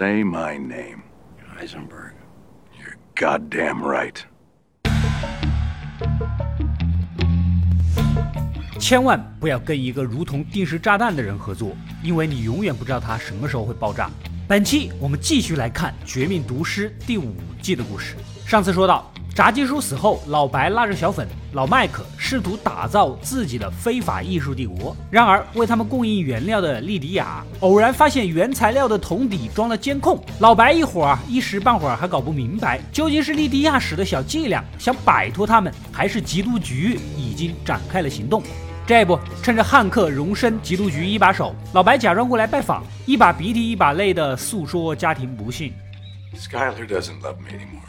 Say my name. Heisenberg. You're goddamn right. 千万不要跟一个如同定时炸弹的人合作，因为你永远不知道他什么时候会爆炸。本期我们继续来看《绝命毒师》第五季的故事。上次说到。炸鸡叔死后，老白拉着小粉、老麦克试图打造自己的非法艺术帝国。然而，为他们供应原料的莉迪亚偶然发现原材料的桶底装了监控。老白一伙儿一时半会儿还搞不明白，究竟是莉迪亚使的小伎俩想摆脱他们，还是缉毒局已经展开了行动。这不，趁着汉克荣升缉毒局一把手，老白假装过来拜访，一把鼻涕一把泪的诉说家庭不幸。Skyler doesn't love me anymore.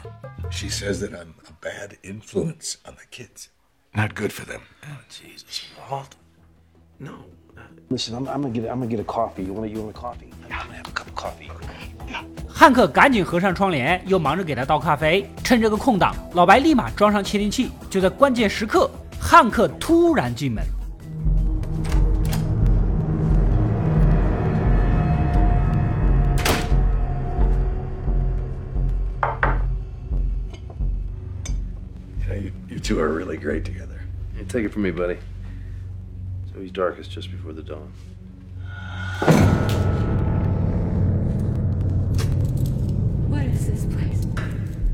She says that I'm a bad influence on the kids. Not good for them. Oh, Jesus, Walt. No. Listen, I'm, I'm gonna get I'm gonna get a coffee. You want you want a coffee? Yeah, I'm gonna have a cup of coffee. 汉克赶紧合上窗帘，又忙着给他倒咖啡。趁这个空档，老白立马装上窃听器。就在关键时刻，汉克突然进门。Two are really great together. Hey, take it from me, buddy. So he's darkest just before the dawn. What is this place?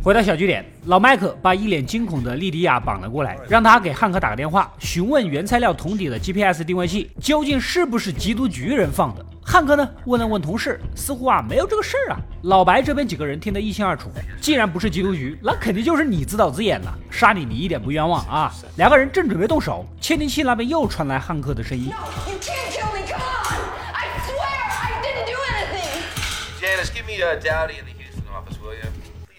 回到小据点，老麦克把一脸惊恐的莉迪亚绑了过来，让他给汉克打个电话，询问原材料桶底的 GPS 定位器究竟是不是缉毒局人放的。汉克呢，问了问同事，似乎啊没有这个事儿啊。老白这边几个人听得一清二楚，既然不是缉毒局，那肯定就是你自导自演了，杀你你一点不冤枉啊。两个人正准备动手，窃听器那边又传来汉克的声音。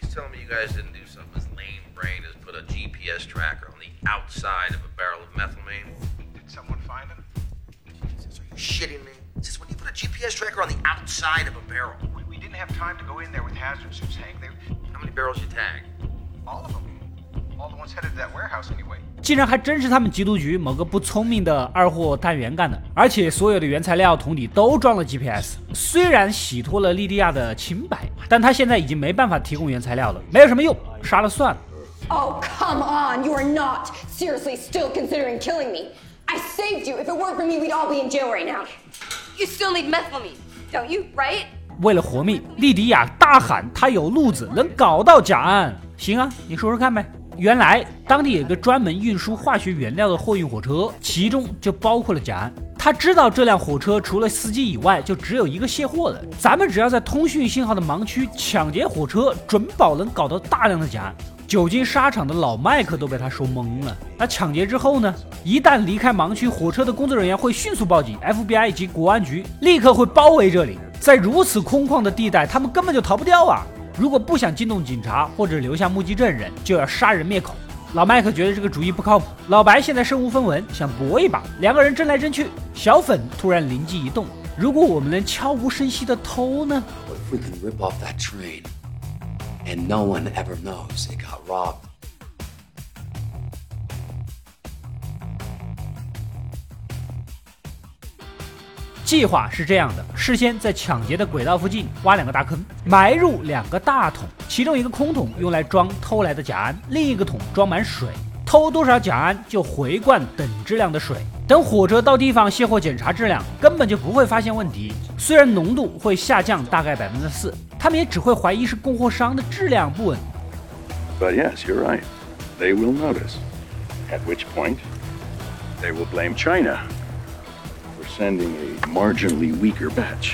telling me you guys didn't do something as lame brain as put a GPS tracker on the outside of a barrel of methylamine? Did someone find him? Jesus, are you shitting me? This put a GPS tracker on the outside of a barrel. We, we didn't have time to go in there with hazard suits, Hank. They, How many barrels you tag? All of them. All the ones headed to that warehouse anyway. 竟然还真是他们缉毒局某个不聪明的二货探员干的，而且所有的原材料桶底都装了 GPS。虽然洗脱了莉迪亚的清白，但他现在已经没办法提供原材料了，没有什么用，杀了算了。Oh come on! You are not seriously still considering killing me. I saved you. If it weren't for me, we'd all be in jail right now. You still need methylamine, don't you? Right? 为了活命，莉迪亚大喊：“他有路子，能搞到甲胺。”行啊，你说说看呗。原来当地有个专门运输化学原料的货运火车，其中就包括了甲胺。他知道这辆火车除了司机以外，就只有一个卸货的。咱们只要在通讯信号的盲区抢劫火车，准保能搞到大量的甲胺。久经沙场的老麦克都被他说懵了。那抢劫之后呢？一旦离开盲区，火车的工作人员会迅速报警，FBI 及国安局立刻会包围这里。在如此空旷的地带，他们根本就逃不掉啊！如果不想惊动警察或者留下目击证人，就要杀人灭口。老麦克觉得这个主意不靠谱。老白现在身无分文，想搏一把。两个人争来争去，小粉突然灵机一动：如果我们能悄无声息地偷呢？And no one ever knows it got robbed 计划是这样的：事先在抢劫的轨道附近挖两个大坑，埋入两个大桶，其中一个空桶用来装偷来的甲胺，另一个桶装满水。偷多少甲胺就回灌等质量的水。等火车到地方卸货检查质量，根本就不会发现问题。虽然浓度会下降大概百分之四，他们也只会怀疑是供货商的质量不稳。But yes, you're right. They will notice. At which point, they will blame China. sending a marginally weaker batch。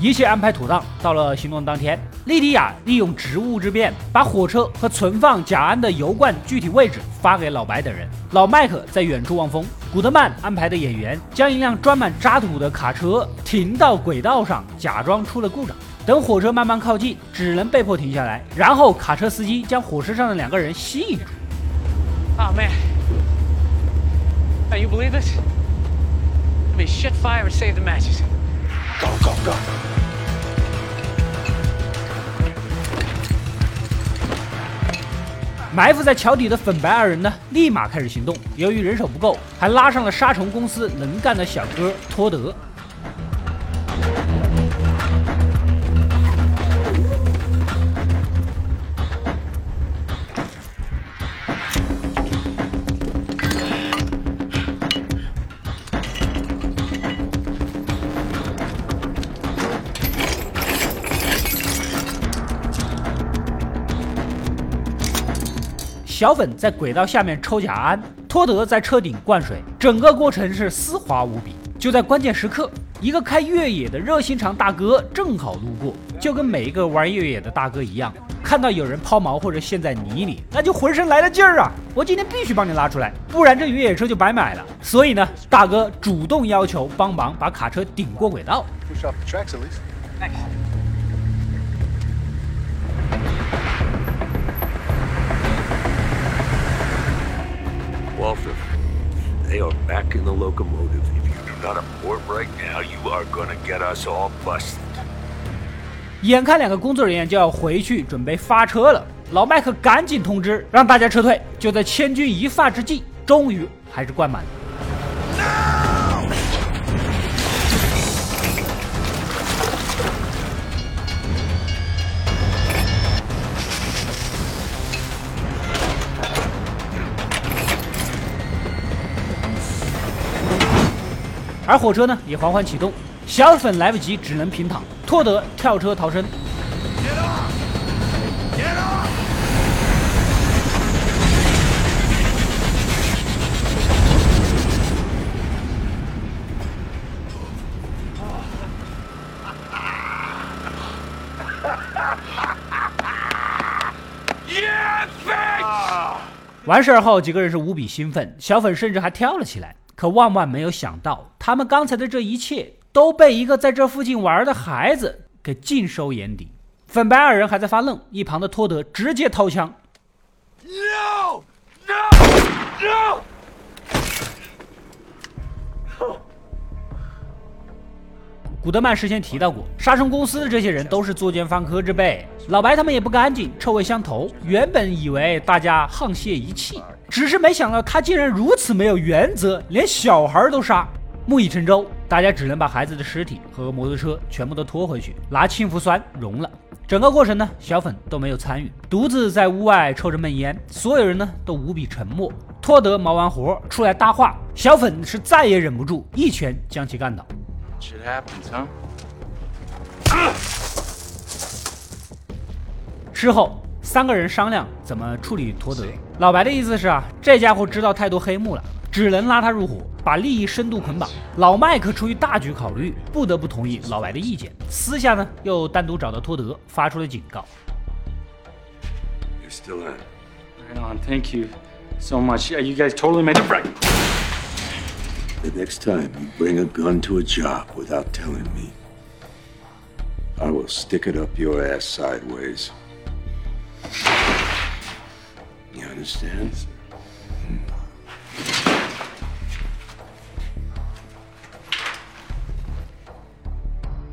一切安排妥当，到了行动当天，莉迪亚利用职务之便，把火车和存放甲胺的油罐具体位置发给老白等人。老麦克在远处望风，古德曼安排的演员将一辆装满渣土的卡车停到轨道上，假装出了故障。等火车慢慢靠近，只能被迫停下来。然后卡车司机将火车上的两个人吸引住。Oh man, can you believe this? me shit fire and save the matches. Go, go, go. 埋伏在桥底的粉白二人呢，立马开始行动。由于人手不够，还拉上了杀虫公司能干的小哥托德。小粉在轨道下面抽甲胺，托德在车顶灌水，整个过程是丝滑无比。就在关键时刻，一个开越野的热心肠大哥正好路过，就跟每一个玩越野的大哥一样，看到有人抛锚或者陷在泥里，那就浑身来了劲儿啊！我今天必须帮你拉出来，不然这越野车就白买了。所以呢，大哥主动要求帮忙把卡车顶过轨道。Offer they are back in the locomotive. If you do not abort right now, you are gonna get us all busted. 眼看两个工作人员就要回去准备发车了，老麦克赶紧通知让大家撤退。就在千钧一发之际，终于还是灌满了。而火车呢也缓缓启动，小粉来不及，只能平躺。托德跳车逃生。完事儿后，几个人是无比兴奋，小粉甚至还跳了起来。可万万没有想到，他们刚才的这一切都被一个在这附近玩的孩子给尽收眼底。粉白二人还在发愣，一旁的托德直接掏枪。No! No! No! 古德曼事先提到过，杀生公司的这些人都是作奸犯科之辈。老白他们也不干净，臭味相投。原本以为大家沆瀣一气，只是没想到他竟然如此没有原则，连小孩都杀。木已成舟，大家只能把孩子的尸体和摩托车全部都拖回去，拿氢氟酸溶了。整个过程呢，小粉都没有参与，独自在屋外抽着闷烟。所有人呢都无比沉默。托德忙完活出来搭话，小粉是再也忍不住，一拳将其干倒。Shit happens, huh? 之后，三个人商量怎么处理托德。老白的意思是啊，这家伙知道太多黑幕了，只能拉他入伙，把利益深度捆绑。老麦克出于大局考虑，不得不同意老白的意见。私下呢，又单独找到托德，发出了警告。You're still in. Right on. Thank you so much. Yeah, you guys totally made it right. The next time you bring a gun to a job without telling me, I will stick it up your ass sideways. You understand?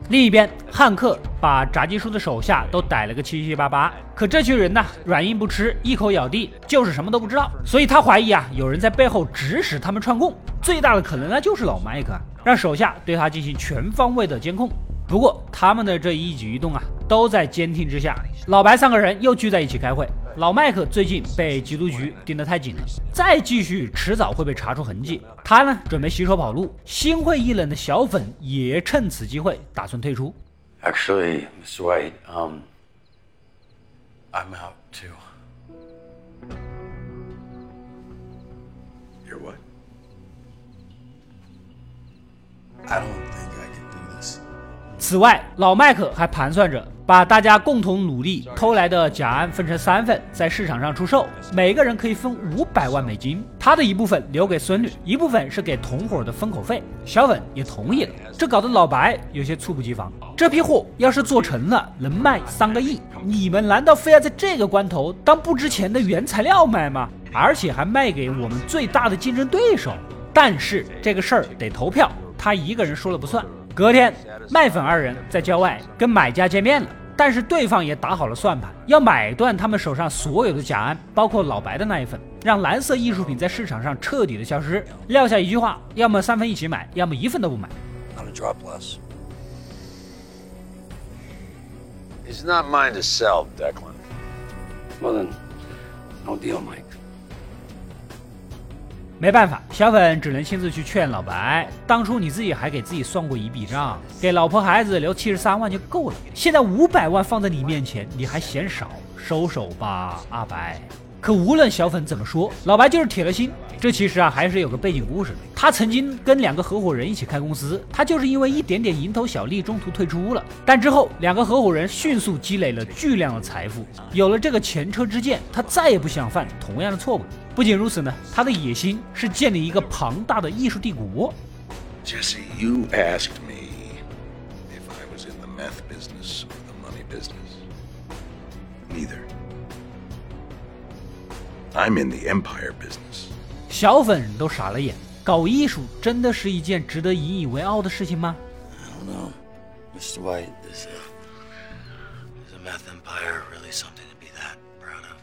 另一边，汉克把炸鸡叔的手下都逮了个七七八八，可这群人呢，软硬不吃，一口咬定就是什么都不知道，所以他怀疑啊，有人在背后指使他们串供，最大的可能呢就是老麦克，让手下对他进行全方位的监控。不过他们的这一举一动啊，都在监听之下。老白三个人又聚在一起开会。老麦克最近被缉毒局盯得太紧了，再继续迟早会被查出痕迹。他呢准备洗手跑路。心灰意冷的小粉也趁此机会打算退出。Actually, Mr. White, um, I'm out too. I don't think I can do this. 此外，老麦克还盘算着把大家共同努力偷来的甲胺分成三份，在市场上出售，每个人可以分五百万美金。他的一部分留给孙女，一部分是给同伙的封口费。小粉也同意了，这搞得老白有些猝不及防。这批货要是做成了，能卖三个亿，你们难道非要在这个关头当不值钱的原材料卖吗？而且还卖给我们最大的竞争对手？但是这个事儿得投票，他一个人说了不算。隔天，麦粉二人在郊外跟买家见面了，但是对方也打好了算盘，要买断他们手上所有的甲胺，包括老白的那一份，让蓝色艺术品在市场上彻底的消失。撂下一句话：要么三份一起买，要么一份都不买。It's not mine to sell, Declan. Well then, no deal, Mike. 没办法，小粉只能亲自去劝老白。当初你自己还给自己算过一笔账，给老婆孩子留七十三万就够了。现在五百万放在你面前，你还嫌少？收手吧，阿白。可无论小粉怎么说，老白就是铁了心。这其实啊，还是有个背景故事的。他曾经跟两个合伙人一起开公司，他就是因为一点点蝇头小利，中途退出了。但之后，两个合伙人迅速积累了巨量的财富，有了这个前车之鉴，他再也不想犯同样的错误。不仅如此呢，他的野心是建立一个庞大的艺术帝国。Jesse, you asked me. Neither. I'm in the empire business. 小粉都傻了眼，搞艺术真的是一件值得引以为傲的事情吗？I don't know. Mr. White, is, uh, is a meth empire really something to be that proud of?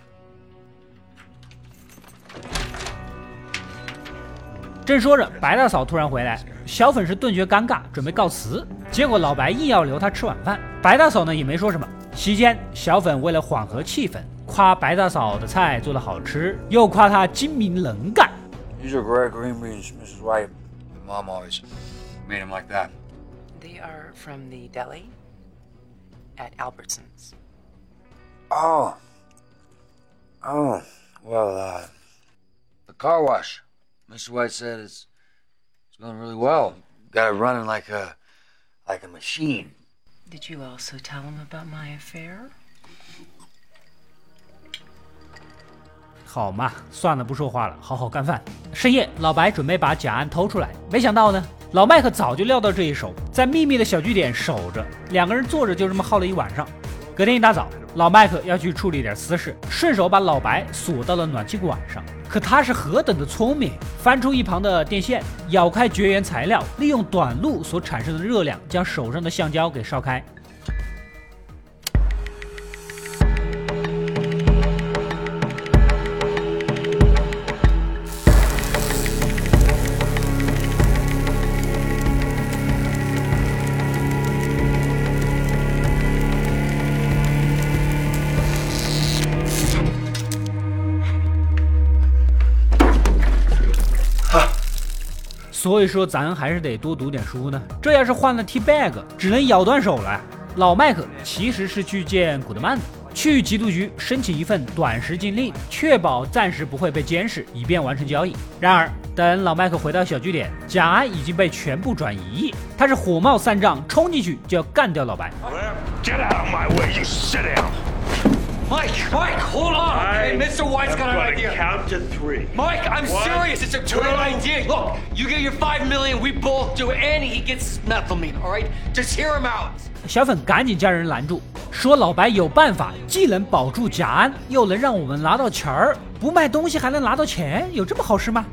正说着，白大嫂突然回来，小粉是顿觉尴尬，准备告辞。结果老白硬要留她吃晚饭，白大嫂呢也没说什么。席间，小粉为了缓和气氛，夸白大嫂的菜做的好吃，又夸她精明能干。 These are great green beans, Mrs. White. My mom always made them like that. They are from the deli at Albertsons. Oh. Oh. Well, uh, the car wash. Mr. White said it's it's going really well. Got it running like a like a machine. Did you also tell him about my affair? 好嘛，算了，不说话了，好好干饭。深夜，老白准备把假案偷出来，没想到呢，老麦克早就料到这一手，在秘密的小据点守着。两个人坐着就这么耗了一晚上。隔天一大早，老麦克要去处理点私事，顺手把老白锁到了暖气管上。可他是何等的聪明，翻出一旁的电线，咬开绝缘材料，利用短路所产生的热量，将手上的橡胶给烧开。所以说，咱还是得多读点书呢。这要是换了 T bag，只能咬断手了。老麦克其实是去见古德曼的，去缉毒局申请一份短时禁令，确保暂时不会被监视，以便完成交易。然而，等老麦克回到小据点，假案已经被全部转移。他是火冒三丈，冲进去就要干掉老白。Get out of my way, you. Mike, Mike, hold on. Okay, Mr. White's got an idea. count to three. Mike, I'm One, serious. It's a two. great idea. Look, you get your five million, we both do and he gets methylamine, all right? Just hear him out. 小粉赶紧将人拦住，说老白有办法，既能保住假安，又能让我们拿到钱儿，不卖东西还能拿到钱，有这么好事吗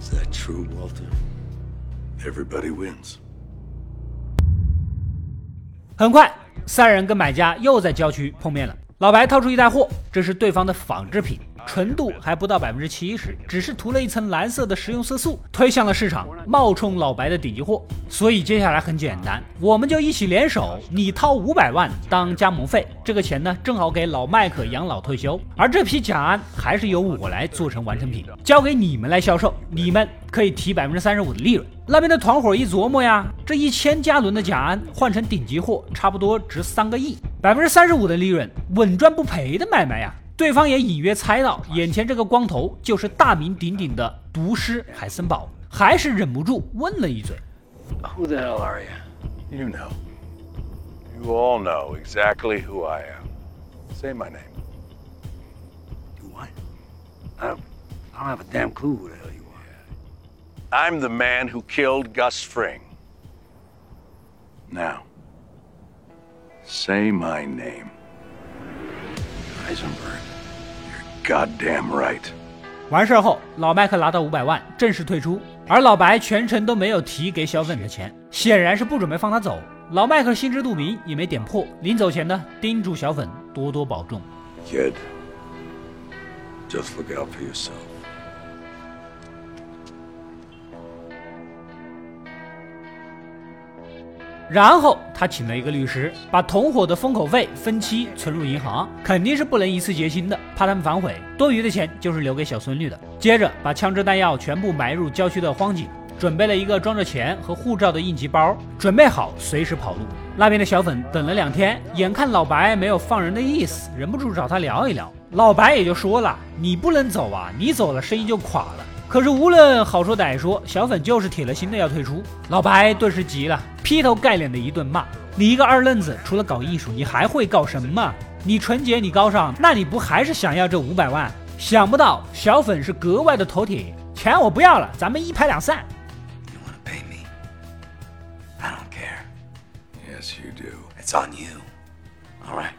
？Is that true, Walter? Everybody wins. 很快，三人跟买家又在郊区碰面了。老白掏出一袋货，这是对方的仿制品，纯度还不到百分之七十，只是涂了一层蓝色的食用色素，推向了市场，冒充老白的顶级货。所以接下来很简单，我们就一起联手，你掏五百万当加盟费，这个钱呢正好给老麦克养老退休。而这批甲胺还是由我来做成完成品，交给你们来销售，你们可以提百分之三十五的利润。那边的团伙一琢磨呀，这一千加仑的甲胺换成顶级货，差不多值三个亿，百分之三十五的利润，稳赚不赔的买卖呀。对方也隐约猜到，眼前这个光头就是大名鼎鼎的毒师海森堡，还是忍不住问了一嘴。 Who the hell are you? You know. You all know exactly who I am. Say my name. You what? I don't, I don't have a damn clue who the hell you are. I'm the man who killed Gus Fring. Now, say my name. Heisenberg. You're goddamn right. 完事儿后，老麦克拿到五百万，正式退出，而老白全程都没有提给小粉的钱，显然是不准备放他走。老麦克心知肚明，也没点破。临走前呢，叮嘱小粉多多保重。Kid, just look out for yourself. 然后他请了一个律师，把同伙的封口费分期存入银行，肯定是不能一次结清的，怕他们反悔。多余的钱就是留给小孙女的。接着把枪支弹药全部埋入郊区的荒井，准备了一个装着钱和护照的应急包，准备好随时跑路。那边的小粉等了两天，眼看老白没有放人的意思，忍不住找他聊一聊。老白也就说了：“你不能走啊，你走了生意就垮了。”可是无论好说歹说，小粉就是铁了心的要退出。老白顿时急了，劈头盖脸的一顿骂：“你一个二愣子，除了搞艺术，你还会搞什么？你纯洁，你高尚，那你不还是想要这五百万？”想不到小粉是格外的头铁，钱我不要了，咱们一拍两散。I don't care. Yes, you do. It's on you. All right.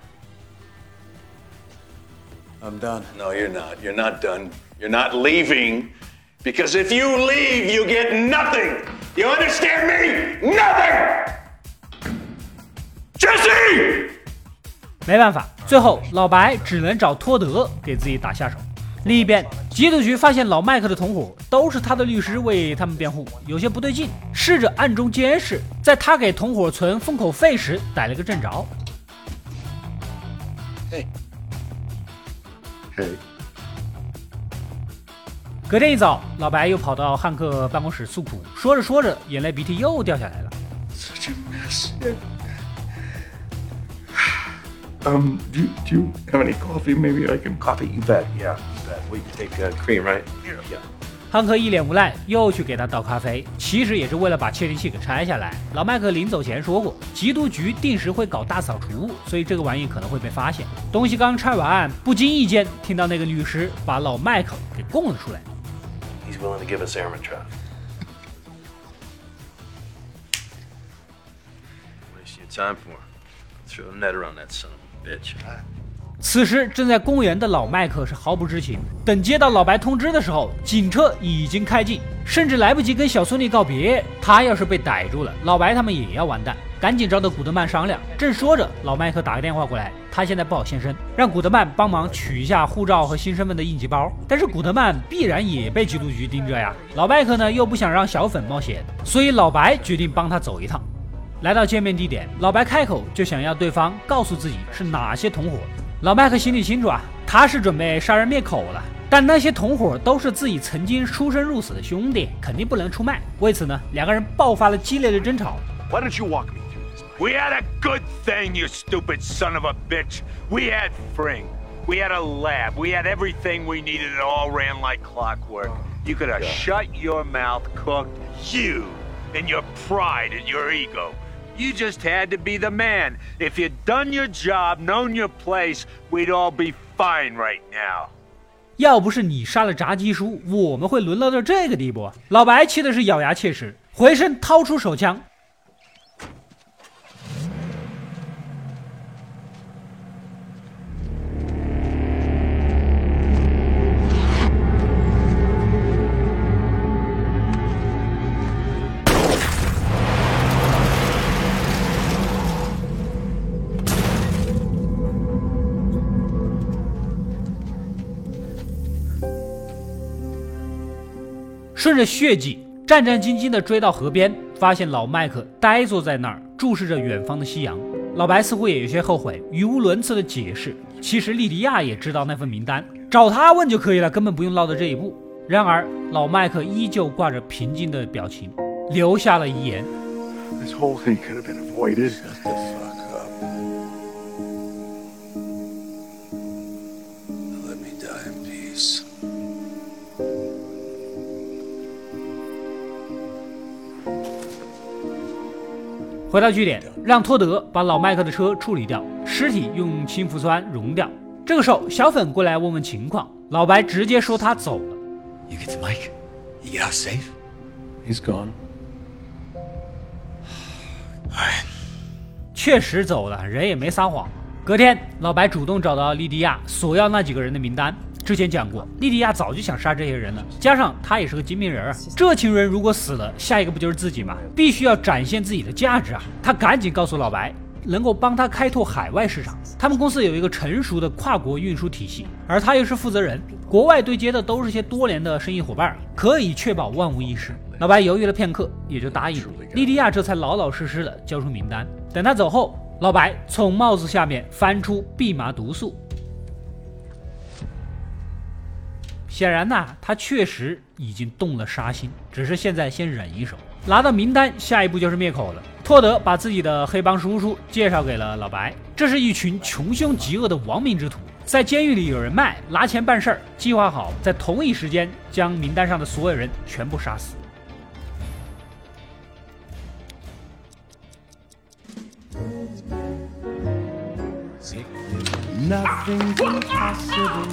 I'm done. No, you're not. You're not done. You're not leaving. Because if you leave, you get nothing. You understand me? Nothing! Jesse! 没办法，最后老白只能找托德给自己打下手。另一边，缉毒局发现老麦克的同伙都是他的律师为他们辩护，有些不对劲，试着暗中监视。在他给同伙存封口费时，逮了个正着。Hey. Hey. 隔天一早，老白又跑到汉克办公室诉苦，说着说着，眼泪鼻涕又掉下来了。Such a mess. Um, do you, do you have any coffee? Maybe I can. Coffee, you bet. Yeah, you bet. Wait, you take uh, cream, right? Yeah. 汉克一脸无奈，又去给他倒咖啡，其实也是为了把窃听器给拆下来。老麦克临走前说过，缉毒局定时会搞大扫除，所以这个玩意可能会被发现。东西刚拆完，不经意间听到那个律师把老麦克给供了出来。He's willing to give us airman trap. Waste your time for. Throw a net around that son of a bitch. 此时正在公园的老麦克是毫不知情。等接到老白通知的时候，警车已经开进，甚至来不及跟小孙女告别。他要是被逮住了，老白他们也要完蛋。赶紧找到古德曼商量。正说着，老麦克打个电话过来，他现在不好现身，让古德曼帮忙取一下护照和新身份的应急包。但是古德曼必然也被缉毒局盯着呀。老麦克呢又不想让小粉冒险，所以老白决定帮他走一趟。来到见面地点，老白开口就想要对方告诉自己是哪些同伙。老麦克心里清楚啊，他是准备杀人灭口了。但那些同伙都是自己曾经出生入死的兄弟，肯定不能出卖。为此呢，两个人爆发了激烈的争吵。Why don't you walk me? We had a good thing, you stupid son of a bitch. We had Fring. We had a lab. We had everything we needed. It all ran like clockwork. You could have shut your mouth, cooked. You and your pride and your ego. You just had to be the man. If you'd done your job, known your place, we'd all be fine right now. 要不是你杀了炸鸡叔，我们会沦落到这个地步。老白气的是咬牙切齿，回身掏出手枪。 顺着血迹，战战兢兢地追到河边，发现老麦克呆坐在那儿，注视着远方的夕阳。老白似乎也有些后悔，语无伦次的解释，其实莉迪亚也知道那份名单，找他问就可以了，根本不用落到这一步。然而，老麦克依旧挂着平静的表情，留下了遗言。This whole thing could have been avoided. 回到据点，让托德把老麦克的车处理掉，尸体用氢氟酸溶掉。这个时候，小粉过来问问情况，老白直接说他走了。You get the mic? You get out safe? He's gone. 确实走了，人也没撒谎。隔天，老白主动找到莉迪亚，索要那几个人的名单。之前讲过，莉迪亚早就想杀这些人了，加上他也是个精明人儿，这群人如果死了，下一个不就是自己吗？必须要展现自己的价值啊！他赶紧告诉老白，能够帮他开拓海外市场。他们公司有一个成熟的跨国运输体系，而他又是负责人，国外对接的都是些多年的生意伙伴，可以确保万无一失。老白犹豫了片刻，也就答应了。莉迪亚这才老老实实的交出名单。等他走后，老白从帽子下面翻出蓖麻毒素。显然呐，他确实已经动了杀心，只是现在先忍一手。拿到名单，下一步就是灭口了。托德把自己的黑帮叔叔介绍给了老白，这是一群穷凶极恶的亡命之徒，在监狱里有人脉，拿钱办事儿，计划好在同一时间将名单上的所有人全部杀死。Nothing's ah! impossible.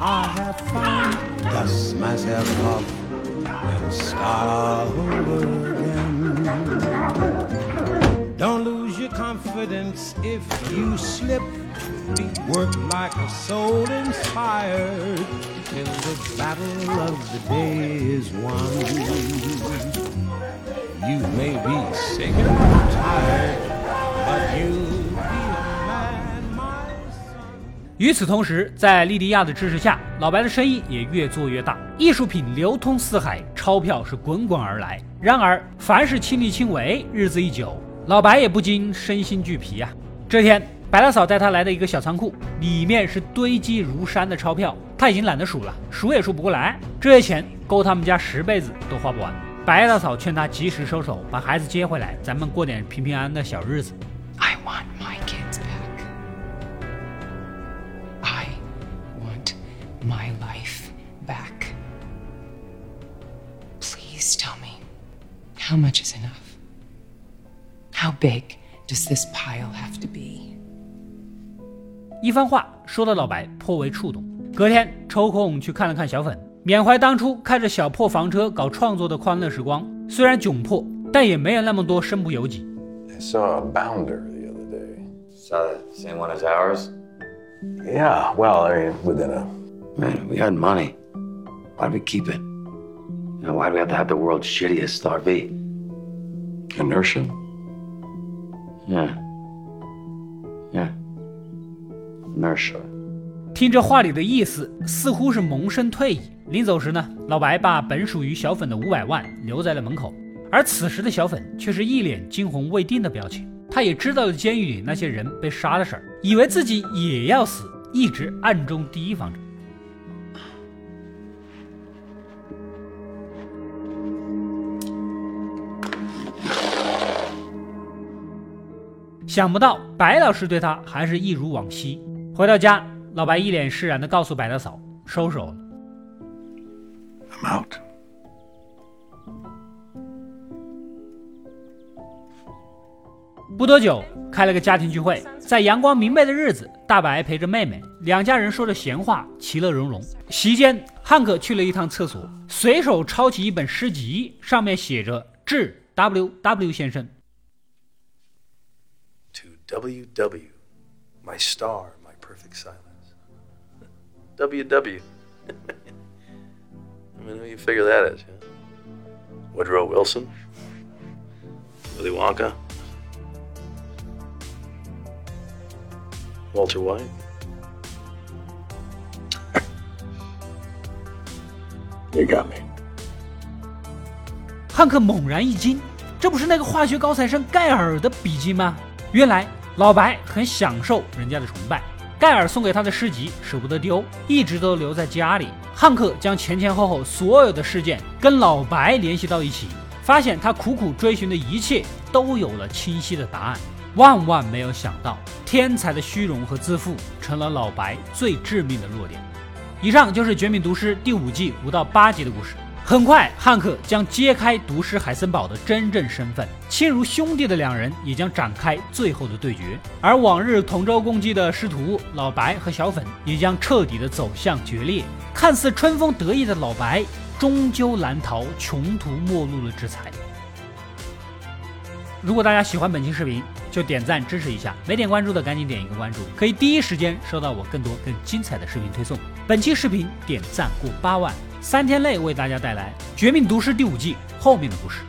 I have found. Dust myself off and start all over again. Don't lose your confidence if you slip. Work like a soul inspired till the battle of the day is won. You may be sick and tired, but you'll 与此同时，在莉迪亚的支持下，老白的生意也越做越大，艺术品流通四海，钞票是滚滚而来。然而，凡是亲力亲为，日子一久，老白也不禁身心俱疲啊。这天，白大嫂带他来到一个小仓库，里面是堆积如山的钞票，他已经懒得数了，数也数不过来。这些钱够他们家十辈子都花不完。白大嫂劝他及时收手，把孩子接回来，咱们过点平平安安的小日子。I want my my life back. Please tell me, how much is enough? How big does this pile have to be? 一番话说的老白颇为触动。隔天抽空去看了看小粉，缅怀当初开着小破房车搞创作的欢乐时光。虽然窘迫，但也没有那么多身不由己。 I saw a bounder the other day. Saw the same one as ours? Yeah, well, I mean, within a. Man, we had money. Why'd we keep it? You know, why'd we have to have the world's shittiest RV? Inertia? Yeah. Yeah. Inertia. 听这话里的意思，似乎是萌生退意。临走时呢，老白把本属于小粉的五百万留在了门口，而此时的小粉却是一脸惊魂未定的表情。他也知道了监狱里那些人被杀的事儿，以为自己也要死，一直暗中提防着。想不到白老师对他还是一如往昔。回到家，老白一脸释然地告诉白大嫂收手了。I'm out. 不多久，开了个家庭聚会，在阳光明媚的日子，大白陪着妹妹，两家人说着闲话，其乐融融。席间，汉克去了一趟厕所，随手抄起一本诗集，上面写着“致 W W 先生 WW, my star, my perfect silence. WW. I mean, who you figure that is? Yeah? Woodrow Wilson? Willy Wonka? Walter White? You got me. ”。汉克猛然一惊，这不是那个化学高材生盖尔的笔记吗？原来 老白很享受人家的崇拜，盖尔送给他的诗集舍不得丢，一直都留在家里。汉克将前前后后所有的事件跟老白联系到一起，发现他苦苦追寻的一切都有了清晰的答案。万万没有想到，天才的虚荣和自负成了老白最致命的弱点。以上就是《绝命毒师》第五季五到八集的故事。很快，汉克将揭开毒师海森堡的真正身份，亲如兄弟的两人也将展开最后的对决。而往日同舟共济的师徒老白和小粉也将彻底的走向决裂。看似春风得意的老白，终究难逃穷途末路的制裁。如果大家喜欢本期视频，就点赞支持一下，没点关注的赶紧点一个关注，可以第一时间收到我更多更精彩的视频推送。本期视频点赞过八万，三天内为大家带来《绝命毒师》第五季后面的故事。